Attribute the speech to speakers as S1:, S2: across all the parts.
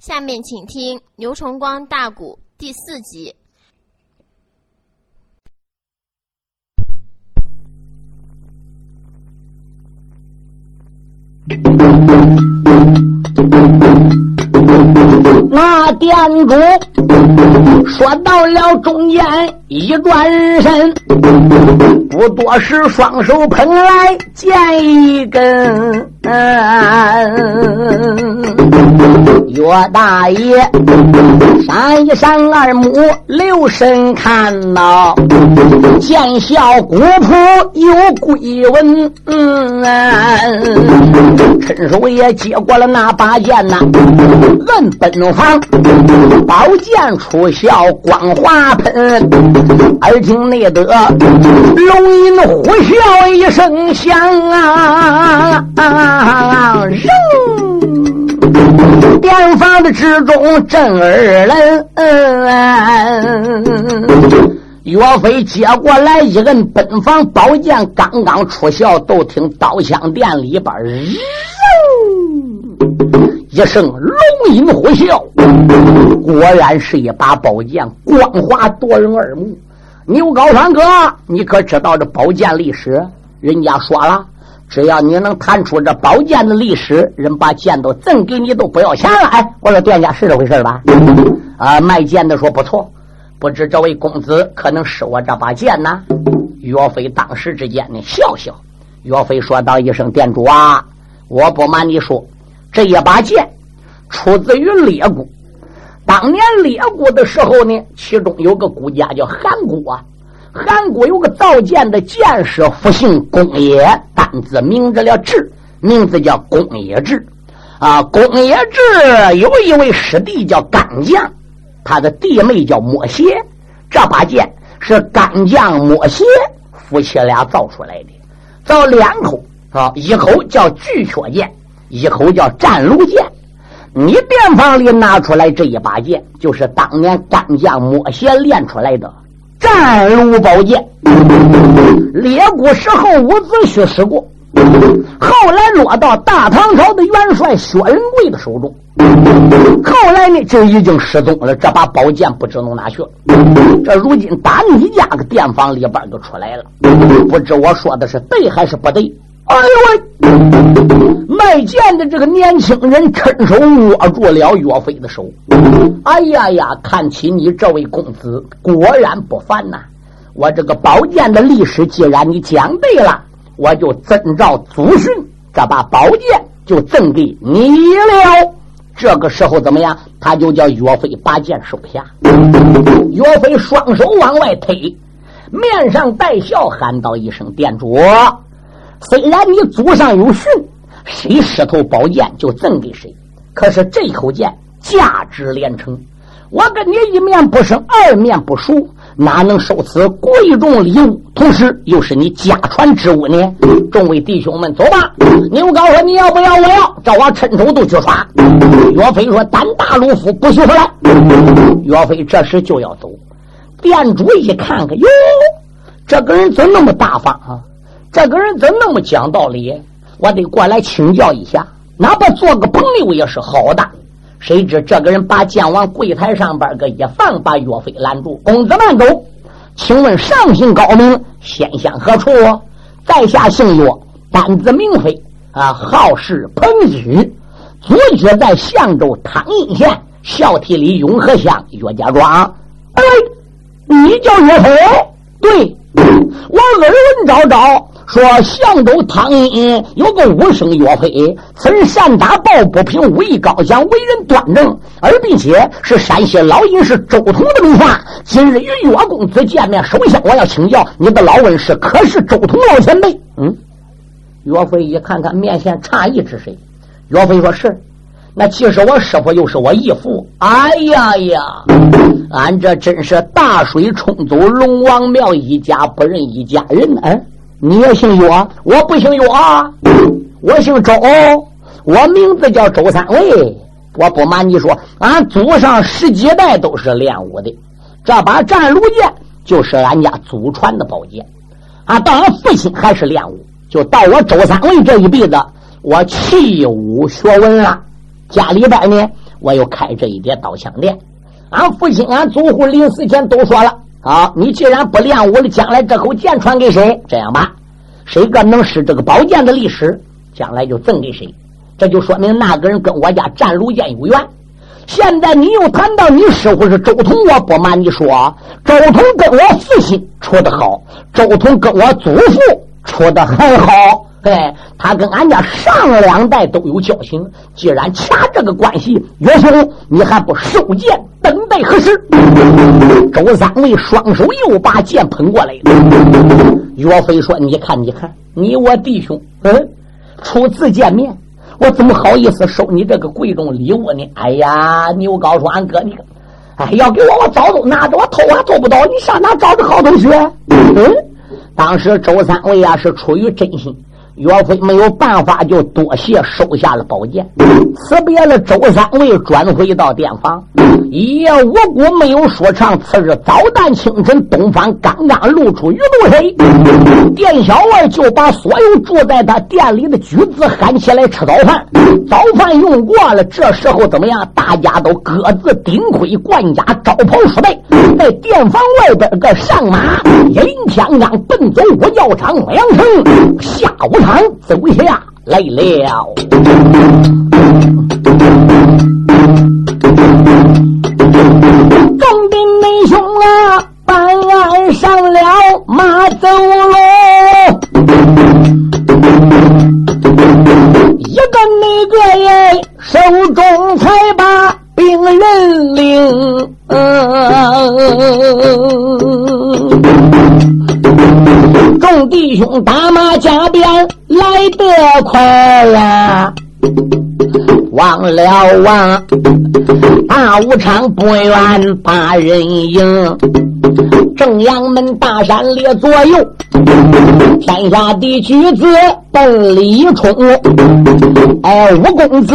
S1: 下面请听《牛崇光大鼓》第四集。
S2: 那店主说到了中间，一转身，不多时，双手捧来剑一根。岳大爷闪一闪二目，留神看到见效古朴有鬼文。趁手也接过了那把剑呐，问本房，宝剑出鞘，光华喷。耳听内得龙龙吟呼啸一声响啊！扔！殿房的之中震耳人。岳飞接过来一摁奔房宝剑，刚刚出鞘，都听刀枪殿里边一声龙吟呼啸，果然是一把宝剑，光华夺人耳目。牛高山哥，你可知道这宝剑历史？人家说了。只要你能谈出这宝剑的历史，人把剑都赠给你都不要钱了。哎，我说店家是这回事吧？啊，卖剑的说不错，不知这位公子可能是我这把剑呢？岳飞当时之间呢笑笑，岳飞说道一声：“店主啊，我不瞒你说，这一把剑出自于列国。当年列国的时候呢，其中有个国家叫韩国啊。”韩国有个造剑的剑师，复姓公冶，单字名字了志，名字叫公冶志。啊，公冶志有一位师弟叫干将，他的弟妹叫莫邪。这把剑是干将莫邪夫妻俩造出来的，造两口啊，一口叫巨阙剑，一口叫战卢剑。你店房里拿出来这一把剑，就是当年干将莫邪练出来的。战卢宝剑，列古时候伍子胥使过，后来落到大唐朝的元帅薛仁贵的手中，后来呢就已经失踪了。这把宝剑不知弄哪去了。这如今打你家个店房里边就出来了，不知我说的是对还是不对？哎呦喂！卖剑的这个年轻人伸手握住了岳飞的手。哎呀呀！看起你这位公子果然不凡呐！我这个宝剑的历史，既然你讲对了，我就遵照祖训，这把宝剑就赠给你了。这个时候怎么样？他就叫岳飞把剑收下。岳飞双手往外推，面上带笑，喊道一声：“店主。”虽然你祖上有训，谁石头宝剑就赠给谁。可是这口剑价值连城，我跟你一面不生，二面不熟，哪能受此贵重礼物？同时又是你家传之物呢？众位弟兄们，走吧！牛高说：“你要不要？我要。”照我趁手都去耍。岳飞说：“胆大如虎，不许回来。”岳飞这时就要走。店主一看看，哟，这个人怎么那么大方啊？这个人怎那么讲道理？我得过来请教一下，哪怕做个朋友也是好的。谁知这个人把剑往柜台上边个一放，把岳飞拦住：“公子慢走，请问上姓高明，先乡何处？在下姓岳，单字明飞，啊，号是彭举，祖居在相州汤阴县孝悌里永和乡岳家庄。哎，你叫岳飞？对，我耳闻昭昭。”说相州汤阴有个武生岳飞，此人善打抱不平，武艺高强，为人端正，而并且是山西老隐士周通的门下。今日与岳公子见面，首先我要请教你的老恩师，可是周通老前辈？嗯，岳飞一看看面前诧异之谁，岳飞说是，那既是我师傅，又是我义父。哎呀呀，俺这真是大水冲走龙王庙一家，不认一家人呢。你也姓岳，我不姓岳，我姓周，我名字叫周三卫。我不瞒你说，俺祖上十几代都是练武的，这把战卢剑就是俺家祖传的宝剑。啊，到俺父亲还是练武，就到我周三卫这一辈子，我弃武学文了。家里边呢，我又开这一叠刀枪店。俺父亲、俺祖父临死前都说了：啊，你既然不练武了，将来这口剑传给谁？这样吧，谁个能使这个宝剑的历史，将来就赠给谁。这就说明那个人跟我家战卢剑有缘。现在你又谈到你师傅是周通，我不瞒你说，周通跟我父亲处的好，周通跟我祖父处的很好。哎，他跟俺家上两代都有交情。既然掐这个关系，岳兄，你还不收剑，等待何时？周三位双手又把剑捧过来了。岳飞说：“你看，你看，你我弟兄，嗯，初次见面，我怎么好意思收你这个贵重礼物呢？哎呀，牛皋说：“俺哥，你，哎，要给我，我早都拿着，我偷还偷不到。你上哪找个好同学？”嗯，当时周三位啊，是出于真心。岳飞没有办法，就多谢收下了宝剑，辞别了周三位，转回到店房。一夜无谷没有说唱。次日早旦清晨，东方刚刚露出鱼肚黑，店小二就把所有住在他店里的举子喊起来吃早饭。早饭用过了，这时候怎么样？大家都各自顶盔贯甲，招袍束带，在店房外边个上马，一领枪杆奔走五教场阳城下午场。走下来了，众兵弟兄啊，办案上了马走喽，一个那个人手中才把病人领。弟兄打马加鞭来得快呀，忘了忘，大武场不远把人迎，正阳门大山列左右，天下的举子奔李冲，哎，五公子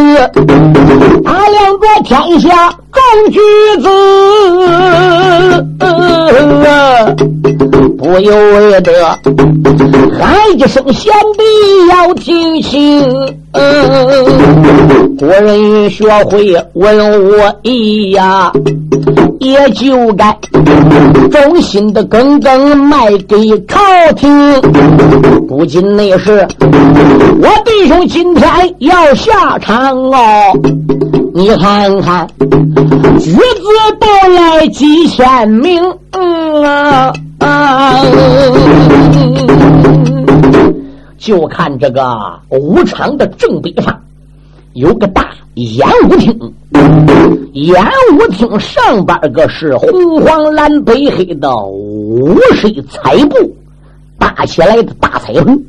S2: 打量着天下众举子。不由得喊一声：“贤弟要听清，国人学会文武艺呀，也就该忠心的耿耿卖给朝廷。不仅那是我弟兄今天要下场哦，你看看，举子到来几千名啊！”啊！就看这个武场的正北方有个大演武厅，演武厅上边个是红黄蓝白黑的五色彩布搭起来的大彩棚，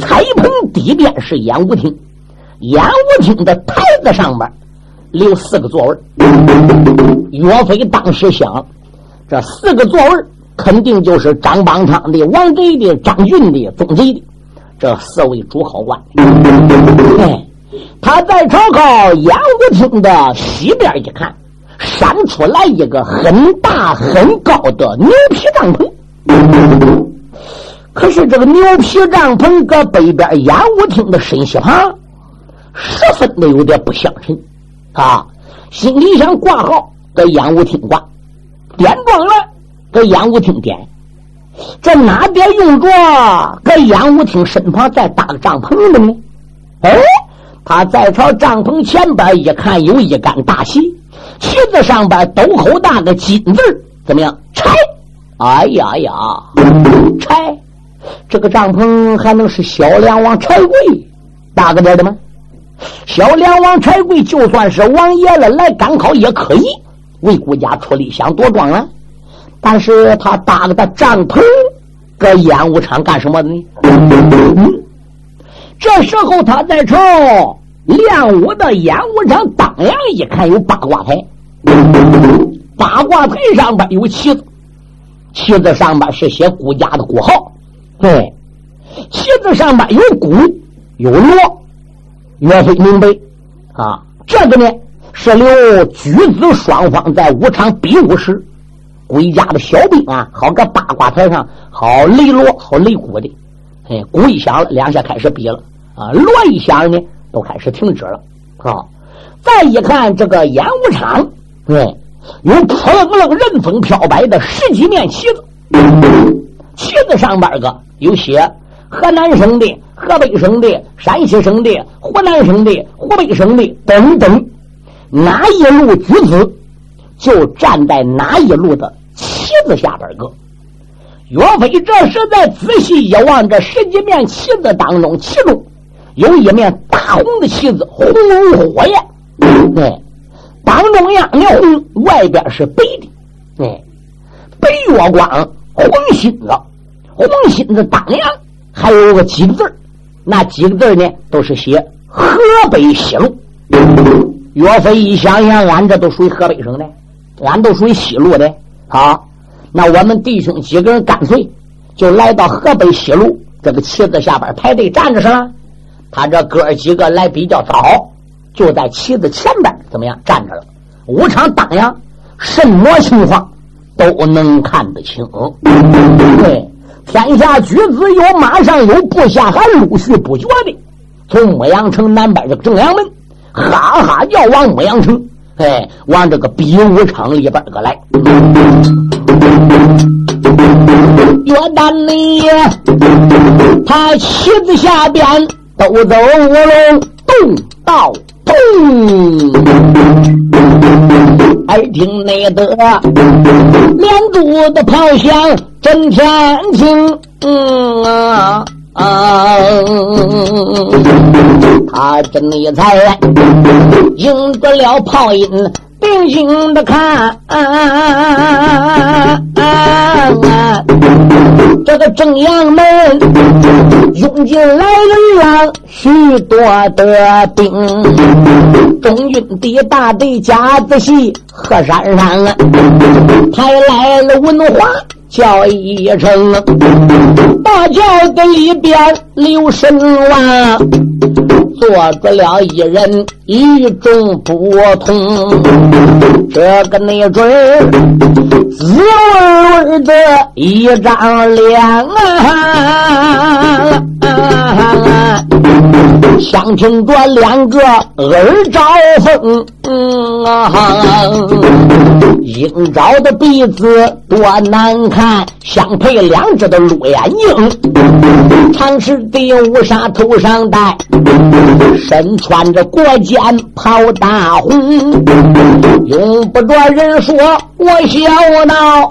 S2: 彩棚底边是演武厅，演武厅的台子上边留四个座位。岳飞当时想，这四个座位。肯定就是张邦昌的、王贼的、张俊的、宗贼的这四位主考官。哎，他在朝高演武厅的西边一看，闪出来一个很大很高的牛皮帐篷。可是这个牛皮帐篷搁北边演武厅的深西旁，十分的有点不相称啊！心里想挂号搁演武厅挂，点装了。搁演武厅点，这哪边用着搁演武厅身旁再搭个帐篷的呢？哎，他再朝帐篷前边一看，有一杆大旗，旗子上边都好大个金字怎么样？拆！哎呀呀，拆！这个帐篷还能是小梁王柴贵搭个点的吗？小梁王柴贵就算是王爷了来赶考也可以为国家出力，想多壮啊！但是他搭了个帐篷，搁演武场干什么的呢？这时候他在朝练武的演武场当阳一看有八卦台，八卦台上边有旗子，旗子上边是写顾家的国号，对，旗子上边有鼓有锣，岳飞明白啊，这个呢是留举子双方在武场比武时。归家的小兵啊，好个八卦台上，好擂锣，好擂鼓的。哎，鼓一响了，两下开始比了啊。锣一响呢，都开始停止了。啊，再一看这个演武场，对，有扑棱棱、任风飘摆的十几面旗子，旗子上边个有写河南省的、河北省的、山西省的、湖南省的、湖北省的等等，哪一路举子就站在哪一路的旗子下边个。岳飞这时在仔细一望，这十几面旗子当中，其中有一面大红的旗子，红如火焰。对，当中央的红，外边是白的。对，白月光，红心子，红心子当阳还有个几个字那几个字呢，都是写河北西路。岳飞一想想，俺这都属于河北省的，俺都属于西路的。好，那我们弟兄几个人干脆就来到河北西路这个旗子下边排队站着上。他这哥几个来比较早。就在旗子前边，怎么样站着了？武场当阳，什么情况都能看得清。对，天下举子有马上有部下，还陆续不绝的，从牧羊城南边这个正阳门，哈哈叫往牧羊城，哎，往这个比武场里边个来。岳丹你，他旗子下边都走五龙洞道。咚！耳听内得连珠的炮响震天惊，嗯啊啊！他真的才赢得了炮音，定睛的看。这个正阳门涌进来了许多的兵，中军的大队甲子戏河山上啊，还来了文化叫一声，大轿子里边留神望，坐着了一人与众不同，这个那准儿滋味儿的一张脸啊！相听着两个耳招风，鹰爪的鼻子多难看，相配两只的鹿眼睛，长是的乌纱头上戴，身穿着国肩袍大红，用不着人说我笑闹。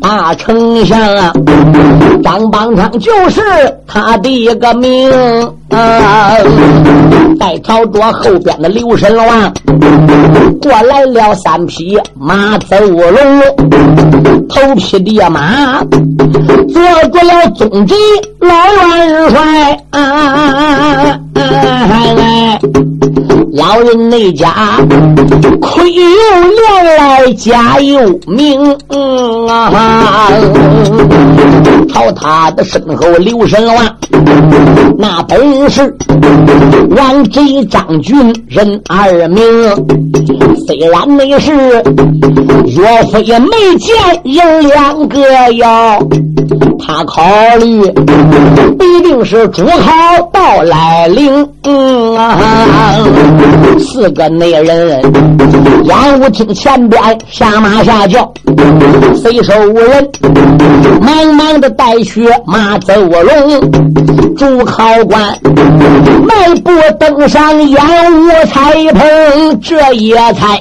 S2: 大丞相啊，张邦昌就是他的一个名。在朝桌后边的刘神王过来了三匹马走龙，头匹的马坐着了总机老元帅。老人那家亏有年来家有名啊，朝他的身后留神王那本是王贼张军人二名，虽然那是岳飞没见人两个哟，他考虑必定是主考到来临。嗯啊，四个内人，演武厅前边下马下轿，随手无人，忙忙的带去马走龙，主考官迈步登上演武彩棚，这一才，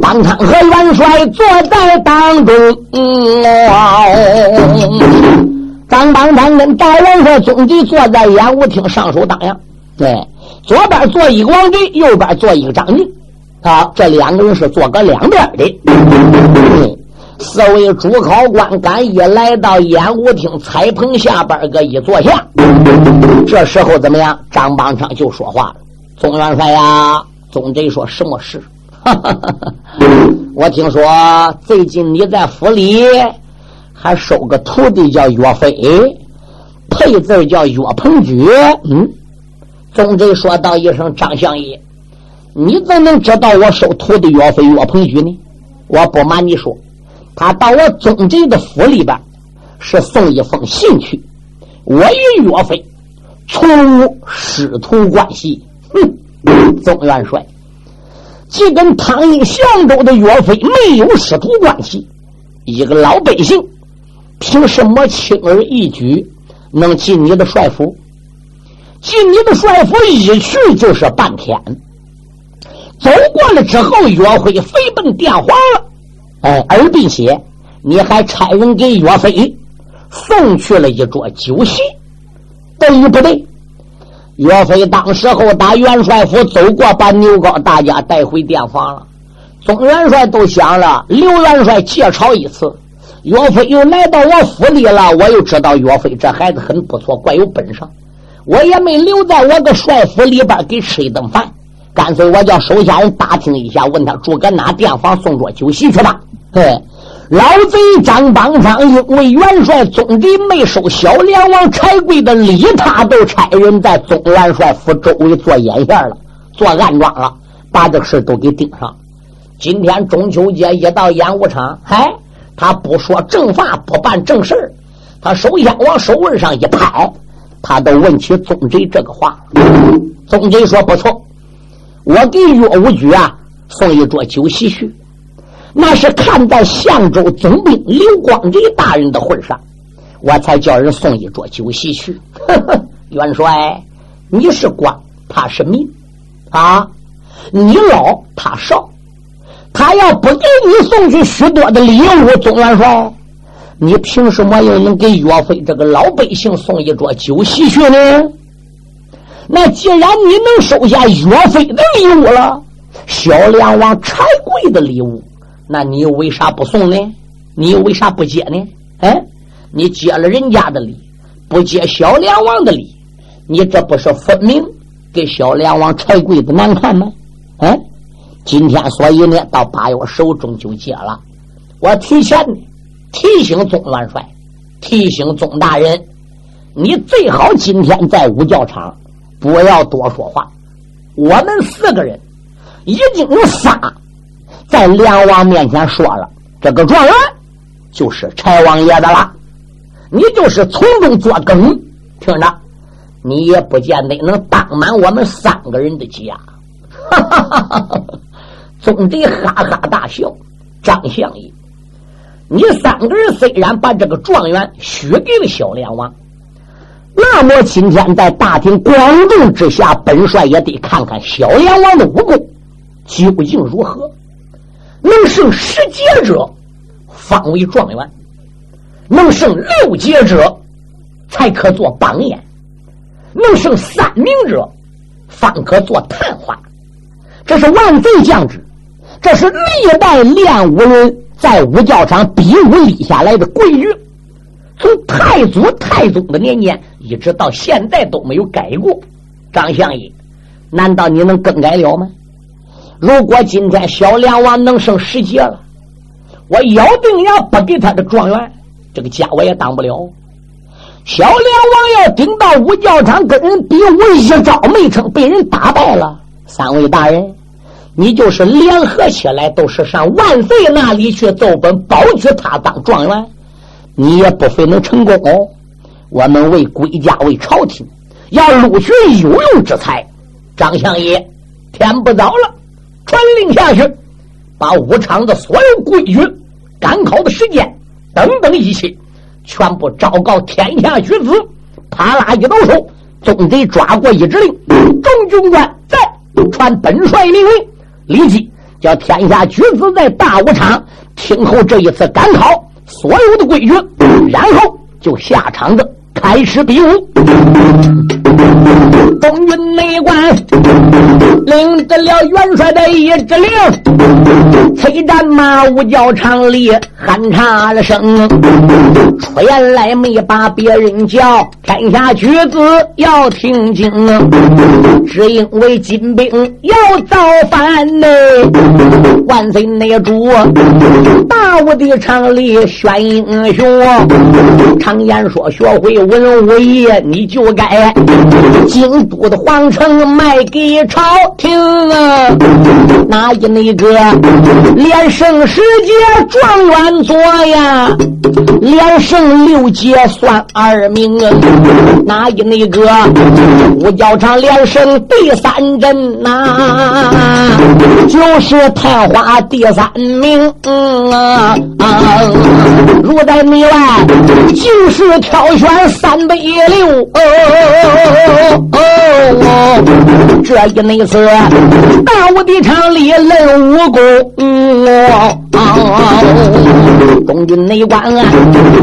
S2: 当场和元帅坐在当中。张邦昌跟大元帅总计坐在演武厅上手当阳。对，左边坐一个王俊，右边坐一个张俊，啊，这两个人是坐个两边的。四位主考官敢一来到演武厅彩棚下边个一坐下，这时候怎么样？张邦昌就说话了：“总元帅呀，总得说什么事？我听说最近你在府里还收个徒弟叫岳飞，配字叫岳鹏举，嗯。”总贼说道一声：“张相爷，你怎能知道我收徒弟岳飞岳鹏举呢？我不瞒你说，他到我总贼的府里边，是送一封信去。我与岳飞从无师徒关系。哼，总元帅，既跟汤阴相州的岳飞没有师徒关系，一个老百姓，凭什么轻而易举能进你的帅府？进你的帅府一去就是半天。走过了之后，岳飞飞奔殿皇了。哎，而并且你还差人给岳飞送去了一桌酒席，对不对？岳飞当时候打元帅府走过，把牛皋大家带回殿房了。总元帅都想了，刘元帅借朝一次，岳飞又来到我府里了，我又知道岳飞这孩子很不错，怪有本事，我也没留在我个帅府里边给吃一顿饭。干脆我叫手下人打听一下，问他住搁哪店房，送桌酒席去吧。嘿，老贼张邦昌因为元帅宗直没收小梁王柴贵的礼，他都差人在总元帅府周围做眼线了，做暗桩了，把这事都给盯上。今天中秋节一到演武场，嗨，他不说正话，不办正事他首先往手腕上一拍，他都问起宗直这个话。宗直说不错。我给岳武举啊送一桌酒席去，那是看在相州总兵刘光直大人的份上，我才叫人送一桌酒席去。元帅，你是官，他是民，啊，你老他少，他要不给你送去许多的礼物，总元帅，你凭什么又能给岳飞这个老百姓送一桌酒席去呢？那既然你能收下岳飞的礼物了，小梁王柴贵的礼物，那你又为啥不送呢？你又为啥不接呢？哎，你接了人家的礼，不接小梁王的礼，你这不是分明给小梁王柴贵的难看吗？哎，今天所以呢，到八月十五中就结了，我提前提醒宗元帅，提醒宗大人，你最好今天在五教场。不要多说话，我们四个人已经有仨在梁王面前说了，这个状元就是柴王爷的了。你就是从中作梗，听着，你也不见得能当满我们三个人的家。哈哈哈哈哈！总得哈哈大笑。张相爷，你三个人虽然把这个状元许给了小梁王。那么今天在大庭广众之下，本帅也得看看小阎王的武功究竟如何。能胜十阶者，方为状元；能胜六阶者，才可做榜眼；能胜三名者，方可做探花。这是万岁降旨，这是历代练武人在武教场比武立下来的规矩。从太祖、太宗的年间一直到现在都没有改过。张相爷，难道你能更改了吗？如果今天小梁王能升十级了，我咬定要不给他的状元，这个家我也当不了。小梁王要顶到武教场跟人比武，一招没成，被人打败了。三位大人，你就是联合起来，都是上万岁那里去奏本，保举他当状元。你也不非能成功，我们为国家为朝廷要录取有用之才。张相爷，天不早了，传令下去，把武场的所有规矩、赶考的时间等等一切，全部昭告天下举子。啪啦一抖手，总得抓过一指令，众军官在传本帅命令，立即叫天下举子在大武场听候这一次赶考。所有的规矩，然后就下场子开始比武。东军内官领得了元帅的一指令，催战马武教场里喊查了声，出言来没把别人叫，天下举子要听经，只因为金兵要造反呢。万岁内主，大武的场里选英雄，常言说学会文武艺，你就该。京都的皇城卖给朝廷啊！哪一那个连胜十届状元前左呀，连胜六届算二名啊。哪一那个五教场连胜第三阵呐？就是探花第三名啊！如在内外，就是挑选三百六。哦，哦哦哦这一内次大武的场里论武功。东军内关，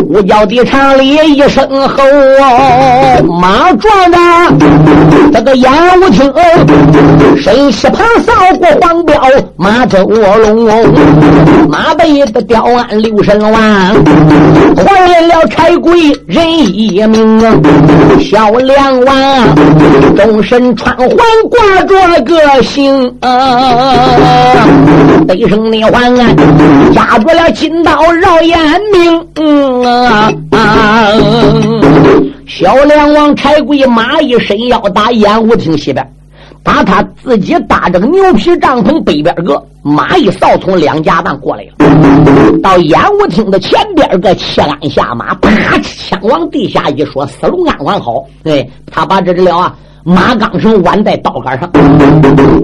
S2: 五角的场里一声吼，马撞着这个演武厅，身西旁扫过黄标，马走龙，马背的雕鞍六神丸，还来了柴贵人一名，小梁王终身穿环挂着个星，背上的环啊。夹住了金刀绕眼明啊！小梁王柴贵马一伸腰打演武厅西边，把他自己搭这个牛皮帐篷北边个马一扫从两家半过来了，到演武厅的前边个切鞍下马，啪枪往地下一说，死龙安完好。哎，他把这只了啊马钢绳挽在刀杆上，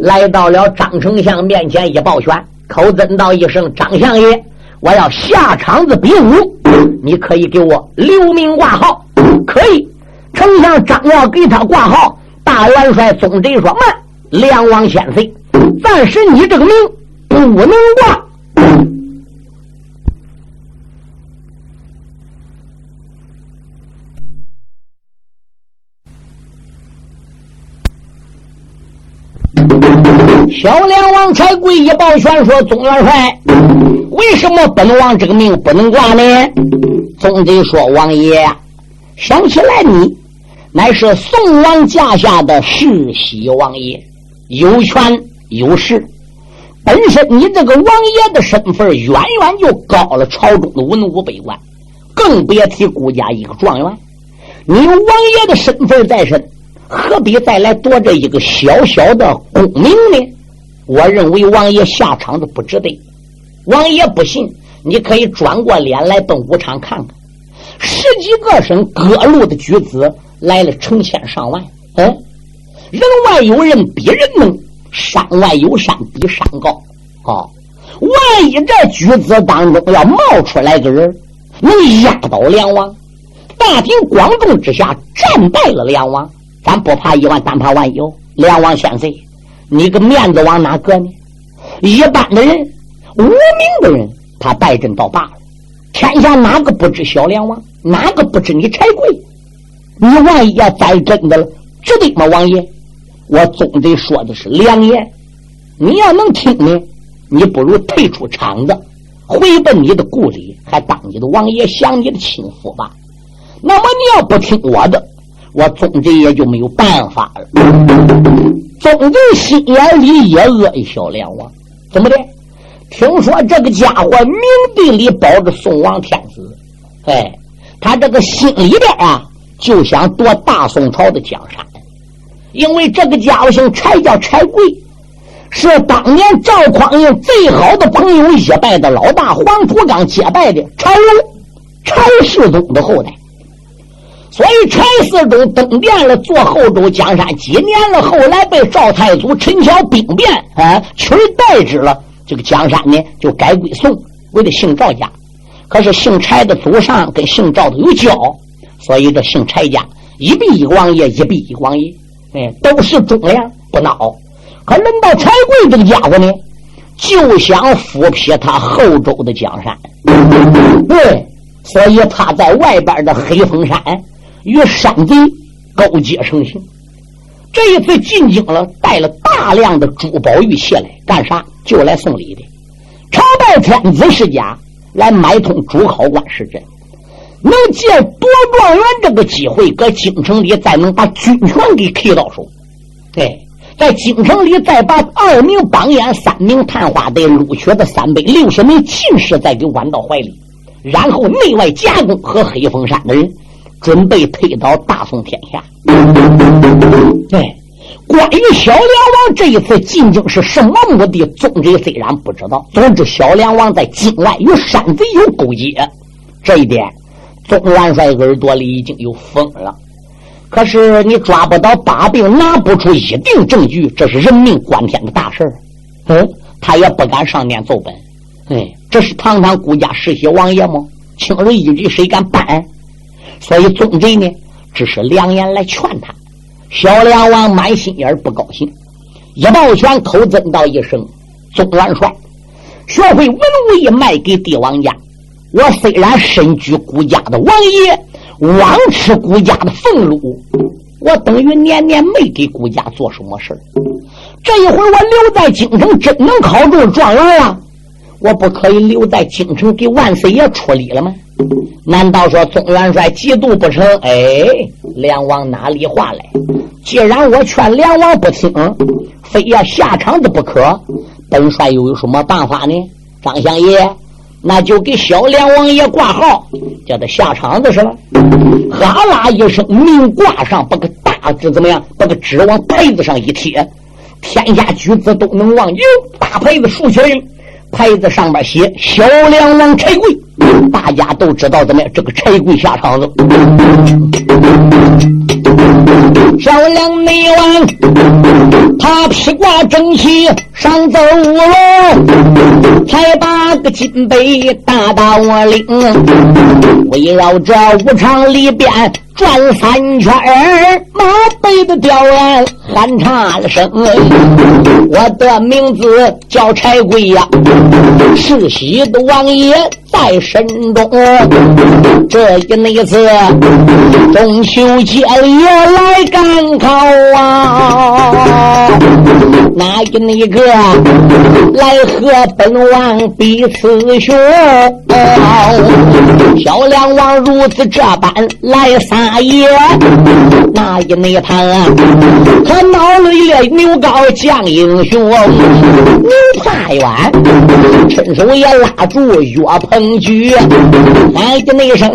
S2: 来到了张丞相面前一抱拳。口尊道一声：“张相爷，我要下场子比武，你可以给我留名挂号。”可以。丞相张要给他挂号，大元帅宗贼说：“慢，梁王先生，暂时你这个名不能挂。”小梁王柴贵一抱拳说：“宗元帅，为什么本王这个命不能挂呢？”总得说：“王爷，想起来你乃是宋王驾下的世袭王爷，有权有势，本身你这个王爷的身份远远就高了朝中的文武百官，更别提顾家一个状元。你有王爷的身份在身，何必再来夺这一个小小的功名呢？”我认为王爷下场子不值得。王爷不信，你可以转过脸来奔武场看看，十几个省各路的举子来了成千上万。嗯，人外有人比人能，山外有山比山高。啊，万一这举子当中要冒出来个人，能压倒梁王，大庭广众之下战败了梁王，咱不怕一万，单怕万一。梁王先生。你个面子往哪搁呢？一般的人，无名的人，他败阵倒罢了。天下哪个不知小梁王？哪个不知你柴贵？你万一要栽真的了，值得吗？王爷，我总得说的是良言。你要能听呢，你不如退出场子，回奔你的故里，还当你的王爷，享你的亲夫吧。那么你要不听我的，我总得也就没有办法了。宗贼心眼里也恶小梁王，怎么的？听说这个家伙明地里保着宋王天子，哎，他这个心里边啊，就想夺大宋朝的江山，因为这个家伙姓柴，叫柴贵，是当年赵匡胤最好的朋友一拜的老大黄土岗结拜的柴荣，柴世宗的后代。所以柴世宗登殿了，做后周江山几年了，后来被赵太祖陈桥兵变啊取代之了。这个江山呢，就改归宋，为了姓赵家。可是姓柴的祖上跟姓赵的有交，所以这姓柴家一比一王爷，一比一王爷，哎，都是忠良不孬。可轮到柴贵这个家伙呢，就想复辟他后周的江山。对，所以他在外边的黑风山。与山贼勾结成行，这一次进京了，带了大量的珠宝玉器来干啥？就来送礼的。朝拜天子世家，来买通主考官是真，能借夺状元这个机会，搁京城里再能把军权给 K 到手。对，在京城里再把二名榜眼、三名探花的录取的三百六十名进士再给挽到怀里，然后内外夹攻和黑风山的人。准备推倒大宋天下，对，关于小梁王这一次进京是什么目的，宗贼虽然不知道。总之，小梁王在京外与山贼有勾结，这一点，宗元帅耳朵里已经有风了。可是你抓不到把柄，拿不出一定证据，这是人命关天的大事儿嗯，他也不敢上面奏本。哎，这是堂堂顾家世袭王爷吗？轻而易举，谁敢办？所以宗贼呢，只是两言来劝他。小梁王满心眼不高兴，一抱拳，口尊道一声：“宗元帅，学会文武艺，卖给帝王家。我虽然身居孤家的王爷。”枉吃孤家的俸禄，我等于年年没给孤家做什么事这一回我留在京城，真能考中状元了，我不可以留在京城给万岁爷出礼了吗？难道说宗元帅嫉妒不成？哎，梁王哪里话来？既然我劝梁王不听，非要下场子不可，本帅又有什么办法呢？张相爷。那就给小梁王爷挂号，叫他下场子是了。哈啦一声，命挂上，把个大字怎么样？把个纸往牌子上一贴，天下举子都能望。哟，大牌子竖起来，牌子上面写“小梁王柴贵”，大家都知道怎么？这个柴贵下场子。小梁内王，他披挂整齐上走龙，才把个金杯大大我领，围绕着武场里边转三圈儿马背的吊鞍喊差了声，我的名字叫柴贵呀，世袭的王爷在身中，这一那次中秋节里来赶考啊，哪一那个来和本王比雌雄？小梁王如此这般来三撒野，那一那趟啊，可闹了一个牛高将英雄，牛怕远，伸手也拉住岳鹏举，喊的那声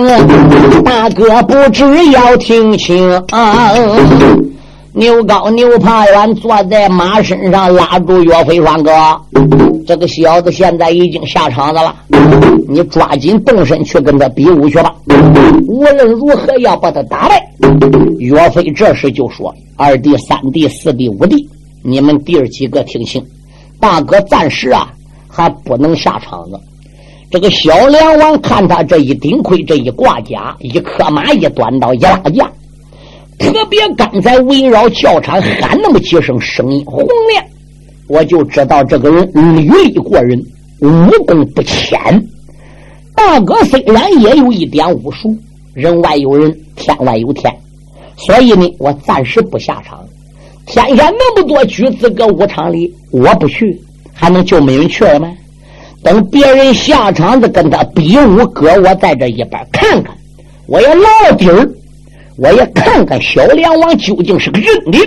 S2: 大哥不知要听清。牛高牛怕远，坐在马身上拉住岳飞双哥，这个小子现在已经下场子了，你抓紧动身去跟他比武去吧。无论如何要把他打败。岳飞这时就说：“二弟、三弟、四弟、五弟，你们弟儿几个听清，大哥暂时啊还不能下场子。这个小梁王看他这一顶盔、这一挂甲、一磕马、一端刀、一拉架。”特别刚才围绕教场喊那么几声，声音洪亮，我就知道这个人履历过人，武功不浅。大哥虽然也有一点武术，人外有人，天外有天，所以呢，我暂时不下场。天下那么多举子搁武场里，我不去，还能就没人去了吗？等别人下场子跟他比武，搁我在这一边看看，我要老底儿。我也看看小梁王究竟是个真的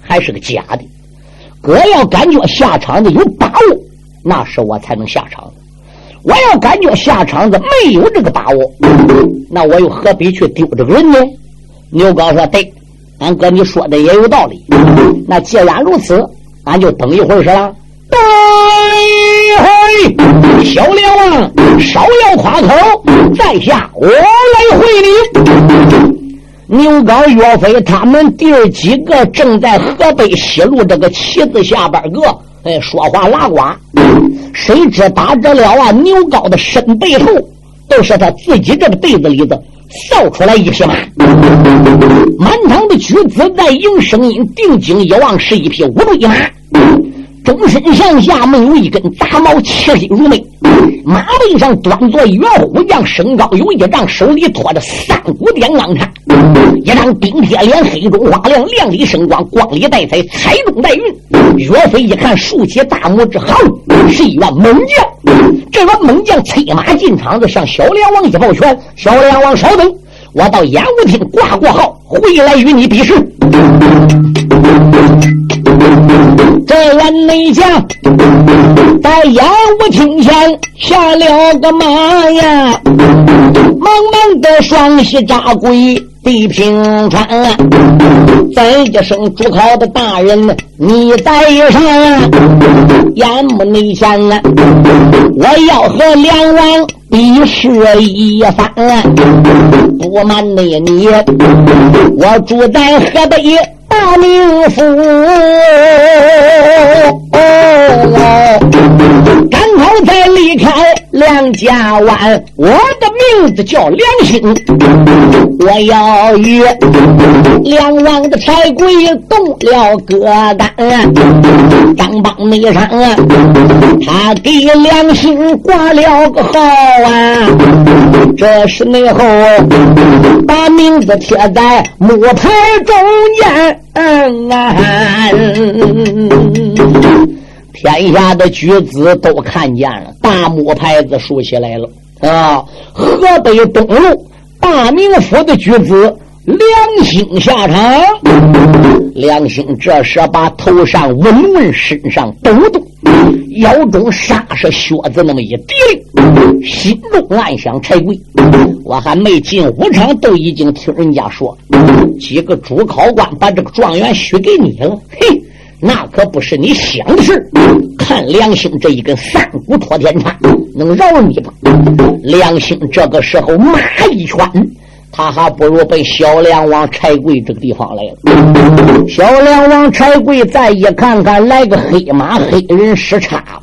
S2: 还是个假的。哥要感觉下场子有把握，那时我才能下场；我要感觉下场子没有这个把握，那我又何必去丢这个人呢？牛高说：“对，俺哥你说的也有道理。那既然如此，俺就等一会儿是了。”嘿，小梁王少要夸口，在下我来会你。牛皋、岳飞他们弟儿几个正在河北西路这个旗子下边个，哎，说话拉呱。谁知打着了啊？牛皋的身背后都是他自己这个被子里子扫出来一匹马，满堂的举子在迎声音，定睛一望，是一匹乌骓马。终身上下没有一根杂毛，气力如眉。马背上端坐岳虎将，身高有一丈，手里托着三股电钢叉，一张冰铁脸，黑中花亮，亮里生光，光里带彩，彩中带云。岳飞一看，竖起大拇指，好，是一员猛将。这员猛将催马进场子，向小梁王一抱拳：“小梁王稍等，我到演武厅挂过号，回来与你比试。”这员内将在演武厅前下了个马呀，忙忙的双膝扎跪地平川，再一声主考的大人，你带上，眼目内前啊，我要和梁王比试一番。不瞒你，你我住在河北大名府，刚好在离开。梁家湾，我的名字叫梁兴，我要与梁王的柴贵动了个干。张邦内上，他给梁兴挂了个号啊，这是内后把名字贴在木牌中间。天下的举子都看见了，大木牌子竖起来了啊！河北东路大名府的举子梁兴下场。梁兴这时把头上稳稳，身上抖动，腰中沙是靴子那么一提，心中暗想：柴贵，我还没进武场，都已经听人家说几个主考官把这个状元许给你了，嘿。那可不是你想的事。看梁兴这一根三股托天叉，能饶你吗？梁兴这个时候马一圈，他还不如奔小梁王柴贵这个地方来了。小梁王柴贵再一看看，来个黑马黑人使叉，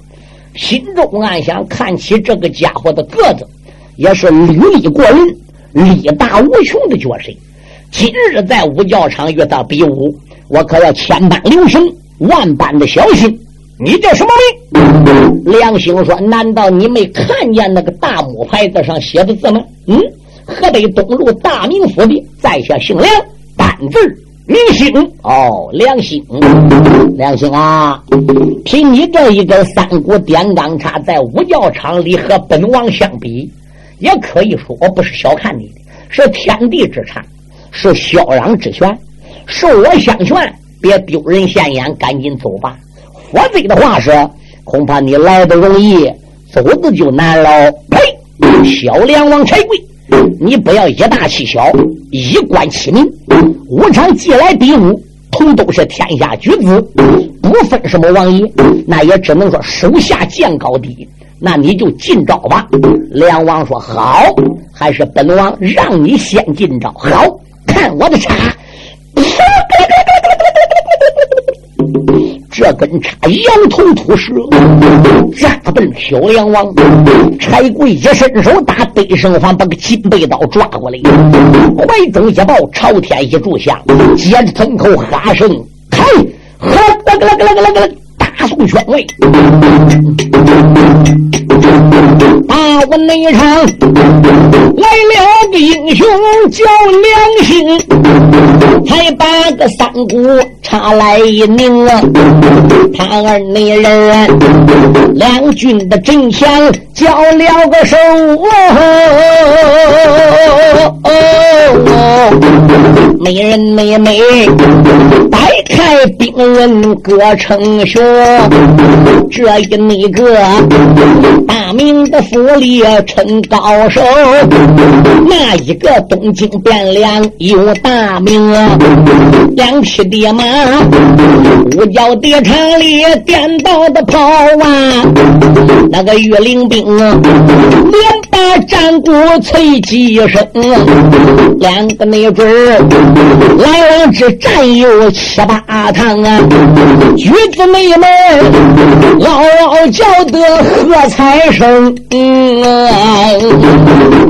S2: 心中暗想：看起这个家伙的个子，也是履历过人、力大无穷的角色。今日在武教场与他比武，我可要千般留神。万般的小心，你叫什么名？梁兴说：“难道你没看见那个大木牌子上写的字吗？”嗯，河北东路大名府的，在下姓梁，单字名兴。哦，梁兴，梁兴啊，凭你这一根三股点钢叉，在五教场里和本王相比，也可以说我不是小看你的，是天地之差，是萧壤之权，受我相劝。别丢人现眼，赶紧走吧。否则的话是，恐怕你来的容易，走的就难了。呸！小梁王柴贵，你不要以大欺小，以官欺民。武昌既来比武，同都是天下举子，不分什么王爷，那也只能说手下见高低。那你就进招吧。梁王说好，还是本王让你先进招。好看我的叉。这根叉羊头吐舌，扎奔小梁王。柴贵一伸手打背生环，把个金背刀抓过来，怀中一抱，朝天一炷香，接着吞口哈声，开，喝，啦个啦个啦个啦个，大宋宣位。打我那场来了个英雄叫梁兴，才把个三股插来一拧啊！他儿那人两军的阵前交了个手，没人妹妹开兵刃各成雄，这一那个大名的府里称高手，那一个东京汴梁有大名，两匹的马，五角的场里颠倒的跑啊，那个岳灵兵啊连把战鼓催几声，两个没准来往之战有七八趟啊，举子妹妹嗷嗷叫得喝彩声。嗯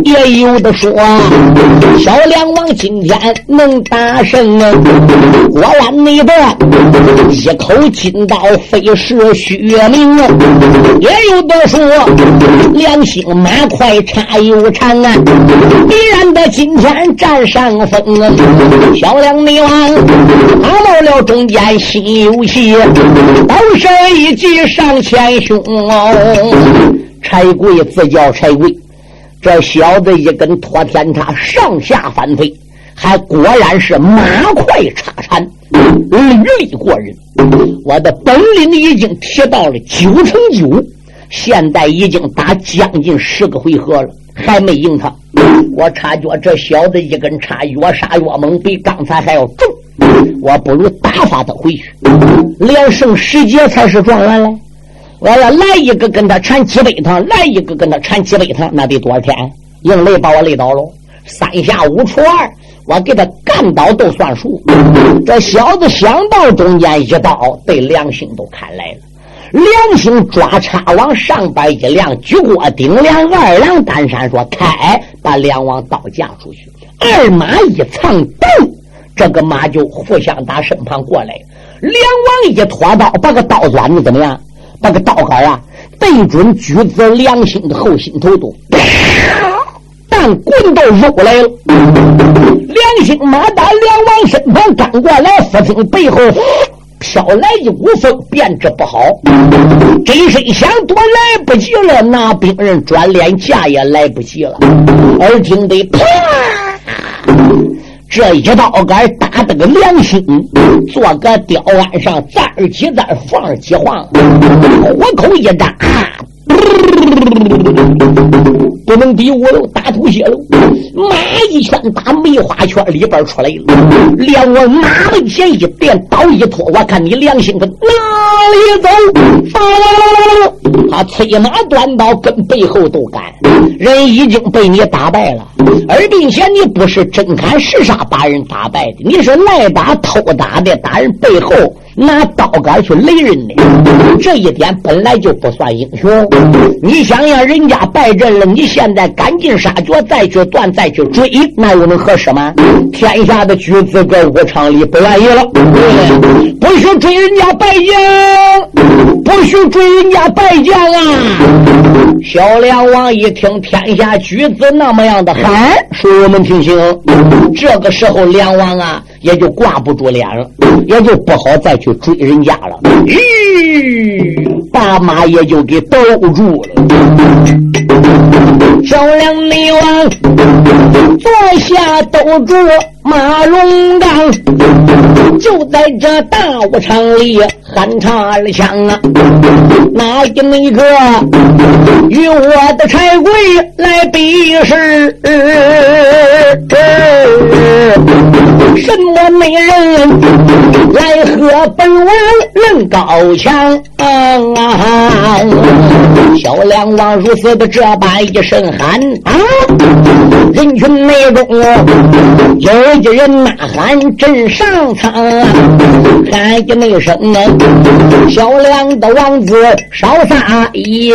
S2: 也有的说，小梁王今天能打胜啊！果然你的一口金刀非是虚名啊！也有的说，良心马快差又长啊！必然的今天占上风啊！小梁内王打到了中间心有气，刀身一击上前胸哦。柴贵自叫柴贵，这小子一根托天叉上下翻飞，还果然是马快叉缠，履历过人。我的本领已经提到了九成九，现在已经打将近十个回合了，还没赢他。我察觉这小子一根叉越杀越猛，比刚才还要重。我不如打发他回去，连胜十节才是状元嘞。我要来一个跟他缠几百趟，来一个跟他缠几百趟，那得多少天？硬累把我累倒了。三下五除二，我给他干倒都算数。这小子想到中间一刀，被梁兴都砍来了。梁兴抓叉往上边一亮，举锅顶梁，二郎单山说：“开，把梁王刀架出去。”二马一藏，咚，这个马就互相打身旁过来。梁王一拖刀，把个刀钻的怎么样？把个刀杆啊，对准举子梁兴的后心头都。但棍都肉来了，两心马打梁王身旁赶过来，忽听背后飘来一股风，变着不好。这一声响，躲来不及了，那兵人转脸架也来不及了。耳听得啪，这一刀杆打得个良心，坐个吊鞍上，站儿起站，放儿起晃，虎口一扎。不能敌我喽，打吐血喽！马一拳打梅花圈里边出来了，连我马门前一垫，刀一拖，我看你良心可哪里走？他催马端刀，跟背后都赶，人已经被你打败了，而并且你不是真砍实杀把人打败的，你是赖打偷打的，打人背后。拿刀杆去雷人的，这一点本来就不算英雄。你想想，人家败阵了，你现在赶尽杀绝，再去断，再去追，那又能合适吗？天下的举子哥武昌里不愿意了，不许追人家败将，不许追人家败将啊！小梁王一听天下举子那么样的喊，说我们听清。这个时候，梁王啊。也就挂不住脸了，也就不好再去追人家了。咦，把马也就给兜住了。小梁内王坐下兜住马龙刚，就在这大武场里喊岔了枪啊！哪一那个与我的柴贵来比试？什么美人来和本王论高强？小梁王如此的这般一声喊啊！人群内中有一人呐喊震上苍，喊一那声啊！小梁的王子少撒野，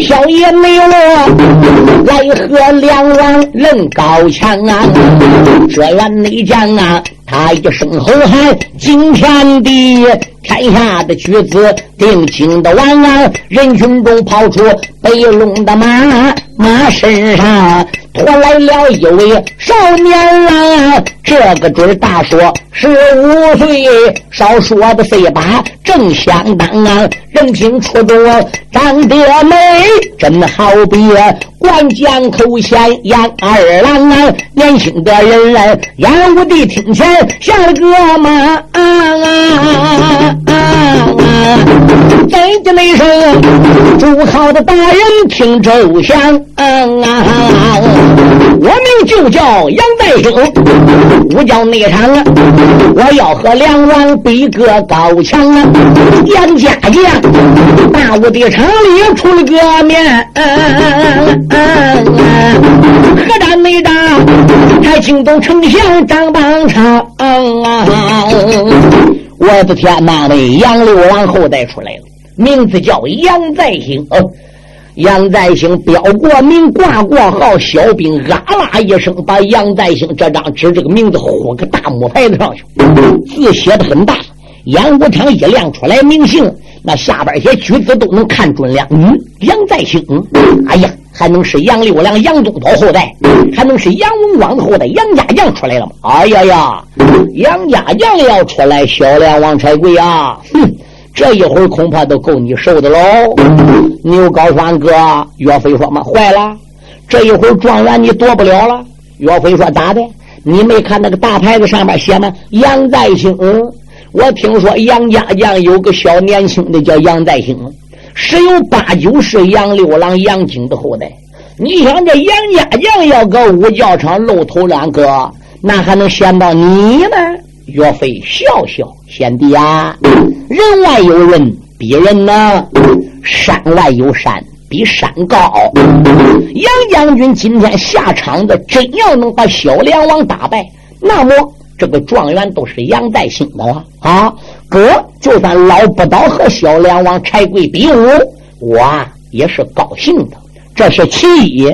S2: 小爷没落，来和梁王论高强啊！这员内将啊！他一声吼喊，惊天地，天下的举子定情的望啊！人群中跑出白龙的马，马身上驮来了一位少年郎，这个准大说十五岁，少说的岁把正相当啊！人品出众，长得美，真好比。关江口县杨二郎啊，年轻的人来，烟雾的听起来像个马啊啊啊！再叫那声，朱考的大人听周详啊啊！我名就叫杨再生，我叫内场啊，我要和梁王比个高强啊！杨家将，大武的场里出了个面。何战没战，还惊动丞相张邦昌。我的天哪！那杨六王后代出来了，名字叫杨再兴。杨再兴标过名，挂过号，小兵啊啦一声，把杨再兴这张纸这个名字糊个大木牌子上去，字写的很大。杨武昌一亮出来名姓，那下边些举子都能看准了。嗯，杨再兴。哎呀！还能是杨六郎、杨宗保后代，还能是杨文广的后代，杨家将出来了吗？哎呀呀，杨家将要出来，小梁王才贵啊！哼，这一会儿恐怕都够你受的喽。牛高欢哥，岳飞说嘛，坏了，这一会儿状元你夺不了了。岳飞说咋的？你没看那个大牌子上面写吗？杨再兴。我听说杨家将有个小年轻的叫杨再兴，十有八九是杨六郎杨景的后代。你想这杨家将要搁五教场露头两个，那还能显到你吗？岳飞笑笑，贤弟啊，人外有人，比人呢；山外有山，比山高。杨将军今天下场子，真要能把小梁王打败，那么这个状元都是杨再兴的了啊！哥，就算老不倒和小梁王柴贵比武，我也是高兴的。这是其一。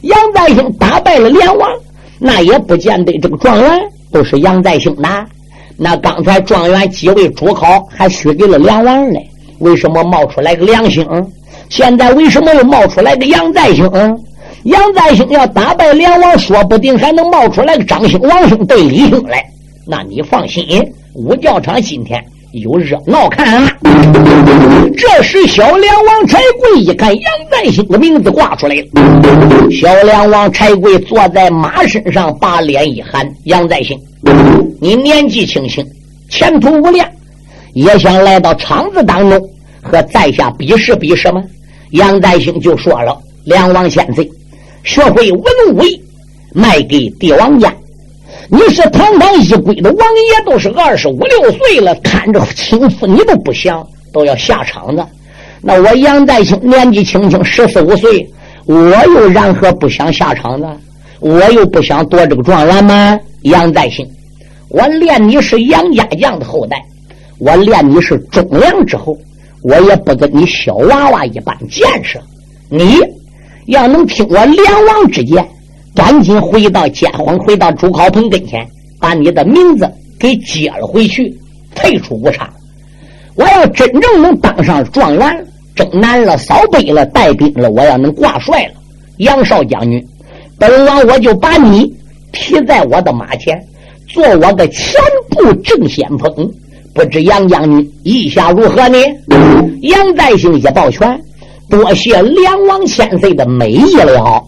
S2: 杨再兴打败了梁王，那也不见得这个状元都是杨再兴的。那刚才状元几位主考还许给了梁王呢，为什么冒出来个梁兴？现在为什么又冒出来个杨再兴？杨再兴要打败梁王，说不定还能冒出来个张兴、王兴对李兴来。那你放心，五教场今天有热闹看。这时，小梁王柴贵一看杨再兴的名字挂出来了，小梁王柴贵坐在马身上，把脸一喊：“杨再兴。”你年纪轻轻，前途无量，也想来到场子当中和在下比试比试吗？杨再兴就说了：“梁王先生，学会文武艺，卖给帝王家。你是堂堂一归的王爷，都是二十五六岁了，看着轻夫你都不想，都要下场子。那我杨再兴年纪轻轻，十四五岁，我又然何不想下场子？我又不想夺这个状元吗？”杨再兴，我练你是杨家将的后代，我练你是忠良之后，我也不跟你小娃娃一般见识。你要能听我梁王之言，赶紧回到监荒，回到朱考鹏跟前，把你的名字给接了回去，退出武场。我要真正能当上状元，征南了，扫北了，带兵了，我要能挂帅了，杨少将军，本王我就把你。提在我的马前，做我的前部正先锋，不知杨将军意下如何呢？杨再兴一抱拳，多谢梁王千岁的美意了。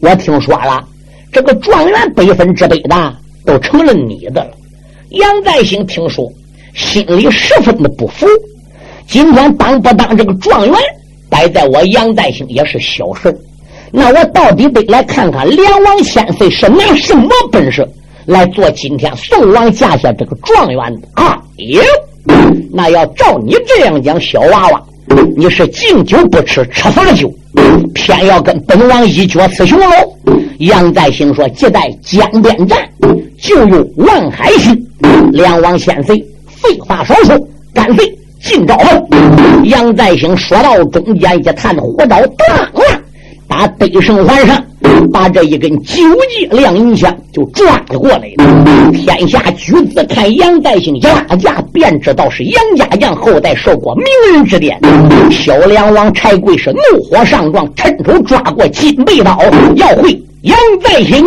S2: 我听说了，这个状元百分之百的都成了你的了。杨再兴听说，心里十分的不服。今天当不当这个状元，摆在我杨再兴也是小事那我到底得来看看梁王千岁是拿什么本事来做今天宋王驾下这个状元的啊？哟，那要照你这样讲，小娃娃，你是敬酒不吃吃罚酒，偏要跟本王一决雌雄喽？杨再兴说：“即待江边战，就用万海心。”梁王千岁，废话少说，干脆进招杨再兴说到中间一探火刀，当了。把北胜环上，把这一根九级亮银枪就抓了过来。天下举子看杨再兴一拉架，便知道是杨家将后代受过名人指点。小梁王柴贵是怒火上撞，趁手抓过金背刀，要会杨再兴。